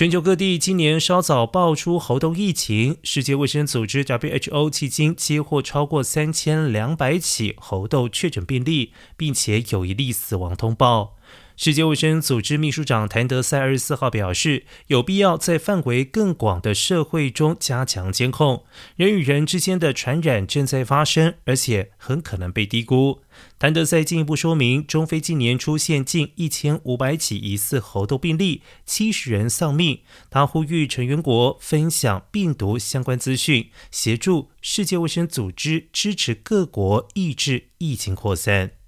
全球各地今年稍早爆出猴痘疫情，世界卫生组织 WHO 迄今接获超过三千两百起猴痘确诊病例，并且有一例死亡通报。世界卫生组织秘书长谭德赛二十四号表示，有必要在范围更广的社会中加强监控。人与人之间的传染正在发生，而且很可能被低估。谭德赛进一步说明，中非近年出现近一千五百起疑似猴痘病例，七十人丧命。他呼吁成员国分享病毒相关资讯，协助世界卫生组织支持各国抑制疫情扩散。